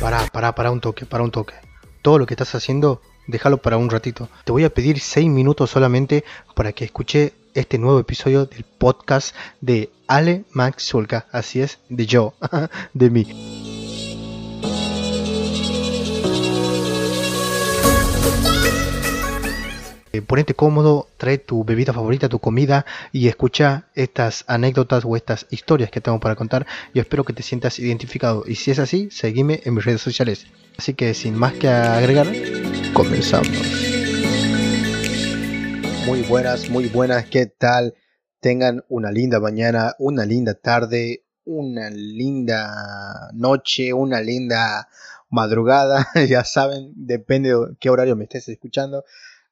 Pará, pará, pará un toque, para un toque. Todo lo que estás haciendo, déjalo para un ratito. Te voy a pedir 6 minutos solamente para que escuche este nuevo episodio del podcast de Ale Max Zulka. Así es, de yo, de mí. Ponete cómodo, trae tu bebida favorita, tu comida y escucha estas anécdotas o estas historias que tengo para contar. Yo espero que te sientas identificado y si es así, seguime en mis redes sociales. Así que sin más que agregar, comenzamos. Muy buenas, muy buenas, ¿qué tal? Tengan una linda mañana, una linda tarde, una linda noche, una linda madrugada, ya saben, depende de qué horario me estés escuchando.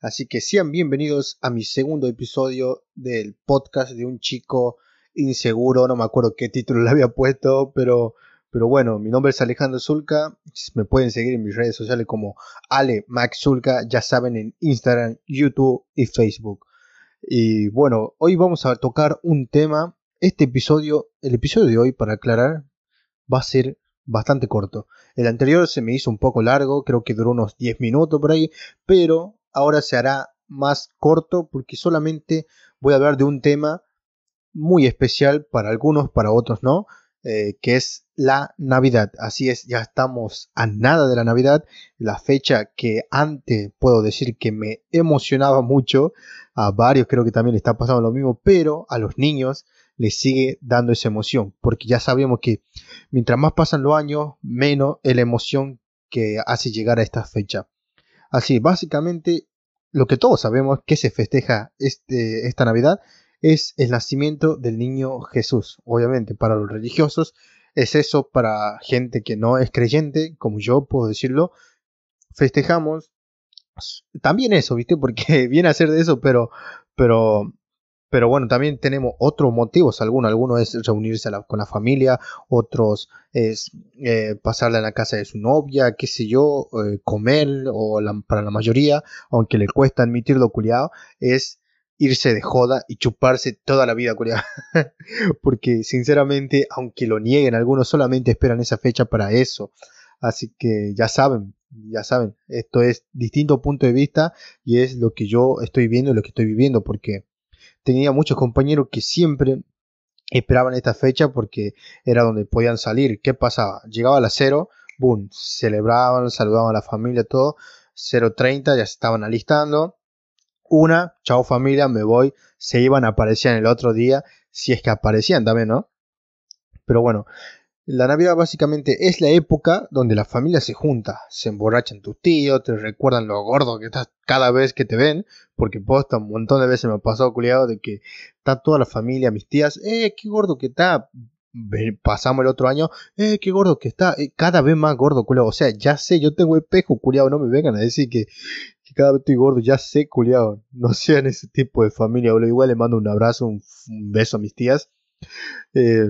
Así que sean bienvenidos a mi segundo episodio del podcast de un chico inseguro. No me acuerdo qué título le había puesto, pero, pero bueno, mi nombre es Alejandro Zulka. Me pueden seguir en mis redes sociales como Ale Max ya saben, en Instagram, YouTube y Facebook. Y bueno, hoy vamos a tocar un tema. Este episodio, el episodio de hoy, para aclarar, va a ser bastante corto. El anterior se me hizo un poco largo, creo que duró unos 10 minutos por ahí, pero ahora se hará más corto porque solamente voy a hablar de un tema muy especial para algunos, para otros no, eh, que es la Navidad. Así es, ya estamos a nada de la Navidad, la fecha que antes puedo decir que me emocionaba mucho, a varios creo que también está pasando lo mismo, pero a los niños les sigue dando esa emoción, porque ya sabemos que mientras más pasan los años, menos es la emoción que hace llegar a esta fecha. Así, básicamente, lo que todos sabemos que se festeja este, esta Navidad es el nacimiento del niño Jesús. Obviamente, para los religiosos es eso, para gente que no es creyente, como yo puedo decirlo, festejamos también eso, ¿viste? Porque viene a ser de eso, pero, pero pero bueno, también tenemos otros motivos, algunos, algunos es reunirse con la familia, otros es eh, pasarla en la casa de su novia, qué sé yo, eh, comer, o para la mayoría, aunque le cuesta admitirlo culiado, es irse de joda y chuparse toda la vida culiado. Porque sinceramente, aunque lo nieguen, algunos solamente esperan esa fecha para eso. Así que ya saben, ya saben, esto es distinto punto de vista y es lo que yo estoy viendo y lo que estoy viviendo, porque tenía muchos compañeros que siempre esperaban esta fecha porque era donde podían salir. ¿Qué pasaba? Llegaba a las 0, boom, celebraban, saludaban a la familia, todo. 0.30 ya se estaban alistando. Una, chao familia, me voy. Se iban, aparecían el otro día, si es que aparecían también, ¿no? Pero bueno, la Navidad básicamente es la época donde la familia se junta, se emborrachan tus tíos, te recuerdan lo gordo que estás cada vez que te ven, porque posta un montón de veces me ha pasado culiado de que está toda la familia, mis tías, eh, qué gordo que está, pasamos el otro año, eh, qué gordo que está, eh, cada vez más gordo, culiado, o sea, ya sé, yo tengo espejo, culiado, no me vengan a decir que, cada vez estoy gordo, ya sé, culiado, no sean ese tipo de familia, boludo, igual le mando un abrazo, un, un beso a mis tías, eh,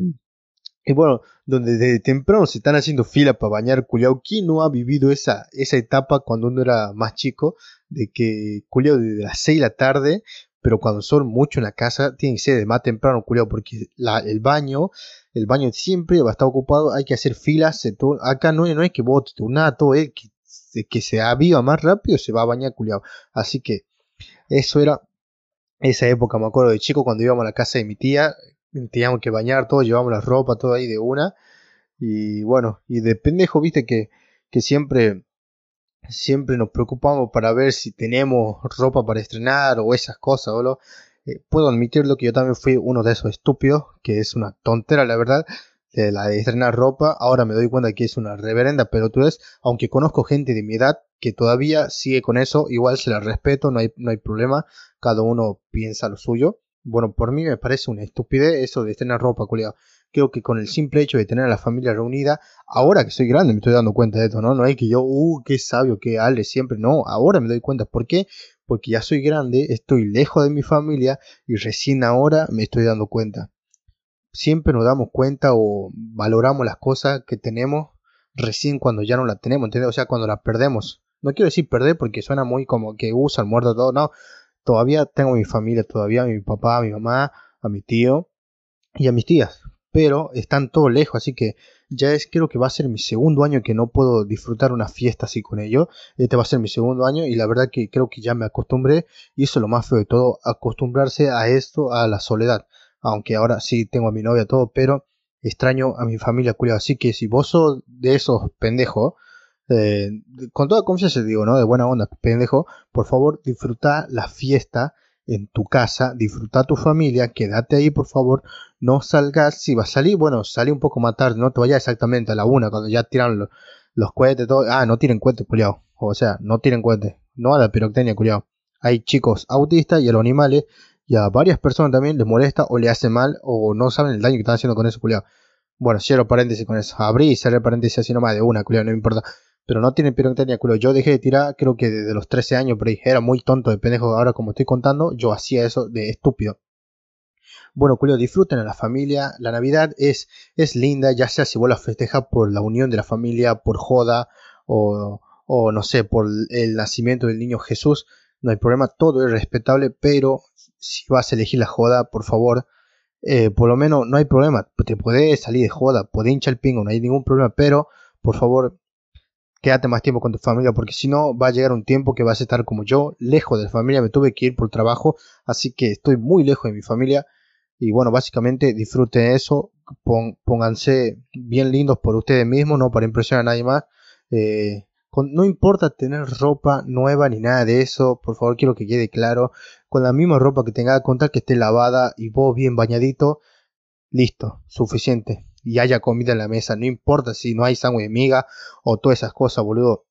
y bueno, donde desde temprano se están haciendo fila para bañar culiao. ¿Quién no ha vivido esa, esa etapa cuando uno era más chico? De que culiao desde las 6 de la tarde, pero cuando son mucho en la casa, tiene que ser de más temprano culiao, porque el baño, el baño siempre va a estar ocupado, hay que hacer filas. acá no, no es que vos te nada, todo es que, que se aviva más rápido, se va a bañar culiao. Así que eso era esa época, me acuerdo de chico cuando íbamos a la casa de mi tía, teníamos que bañar todo, llevamos la ropa, todo ahí de una. Y bueno, y de pendejo, viste que, que siempre, siempre nos preocupamos para ver si tenemos ropa para estrenar o esas cosas, ¿o eh, puedo admitirlo que yo también fui uno de esos estúpidos, que es una tontera la verdad, de la de estrenar ropa. Ahora me doy cuenta que es una reverenda ves aunque conozco gente de mi edad que todavía sigue con eso, igual se la respeto, no hay, no hay problema, cada uno piensa lo suyo. Bueno, por mí me parece una estupidez eso de tener ropa, culiado. Creo que con el simple hecho de tener a la familia reunida, ahora que soy grande me estoy dando cuenta de esto, ¿no? No es que yo, uh, qué sabio, qué ale siempre, no, ahora me doy cuenta. ¿Por qué? Porque ya soy grande, estoy lejos de mi familia y recién ahora me estoy dando cuenta. Siempre nos damos cuenta o valoramos las cosas que tenemos recién cuando ya no las tenemos, ¿entiendes? O sea, cuando las perdemos. No quiero decir perder porque suena muy como que usa el muerto todo, no todavía tengo mi familia, todavía mi papá, mi mamá, a mi tío y a mis tías, pero están todo lejos, así que ya es creo que va a ser mi segundo año que no puedo disfrutar una fiesta así con ellos. Este va a ser mi segundo año y la verdad que creo que ya me acostumbré y eso es lo más feo de todo, acostumbrarse a esto, a la soledad. Aunque ahora sí tengo a mi novia todo, pero extraño a mi familia, culiado. Así que si vos sos de esos pendejos, eh, con toda confianza digo, ¿no? De buena onda, pendejo, por favor disfruta la fiesta en tu casa, disfruta tu familia, quédate ahí por favor, no salgas, si vas a salir, bueno, salí un poco más tarde, no te vayas exactamente a la una cuando ya tiran los, cohetes, todo, ah, no tiren cohetes, culiao, o sea, no tiren cohetes, no a la pirotecnia, culiao. Hay chicos autistas y a los animales y a varias personas también les molesta o le hace mal o no saben el daño que están haciendo con eso, culiao. Bueno, cierro paréntesis con eso, abrí y cerré paréntesis así nomás de una, culiao, no me importa pero no tiene pirotecnia, culo. Yo dejé de tirar, creo que desde los 13 años, pero era muy tonto de pendejo. Ahora, como estoy contando, yo hacía eso de estúpido. Bueno, culo, disfruten a la familia. La Navidad es, es linda, ya sea si vos la festejas por la unión de la familia, por joda, o, o no sé, por el nacimiento del niño Jesús. No hay problema, todo es respetable, pero si vas a elegir la joda, por favor, eh, por lo menos no hay problema. Te puedes salir de joda, puedes hinchar el pingo, no hay ningún problema, pero por favor, quédate más tiempo con tu familia, porque si no va a llegar un tiempo que vas a estar como yo, lejos de la familia, me tuve que ir por trabajo, así que estoy muy lejos de mi familia. Y bueno, básicamente disfruten eso, pónganse bien lindos por ustedes mismos, no para impresionar a nadie más. Eh, no importa tener ropa nueva ni nada de eso, por favor quiero que quede claro, con la misma ropa que tenga, contar que esté lavada y vos bien bañadito, listo, suficiente y haya comida en la mesa. No importa si no hay sangre de miga o todas esas cosas, boludo.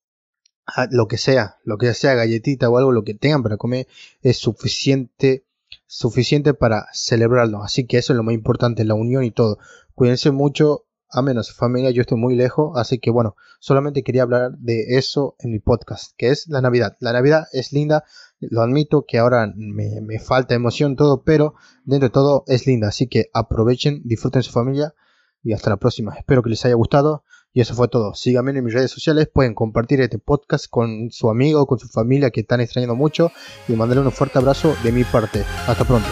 Ah, lo que sea, lo que sea, galletita o algo, lo que tengan para comer es suficiente, suficiente para celebrarlo. Así que eso es lo más importante, la unión y todo. Cuídense mucho, a menos familia, yo estoy muy lejos, así que bueno, solamente quería hablar de eso en mi podcast, que es la Navidad. La Navidad es linda, lo admito que ahora me, me falta emoción todo, pero dentro de todo es linda, así que aprovechen, disfruten su familia y hasta la próxima. Espero que les haya gustado y eso fue todo. Síganme en mis redes sociales, pueden compartir este podcast con su amigo, con su familia que están extrañando mucho y mandarle un fuerte abrazo de mi parte. Hasta pronto.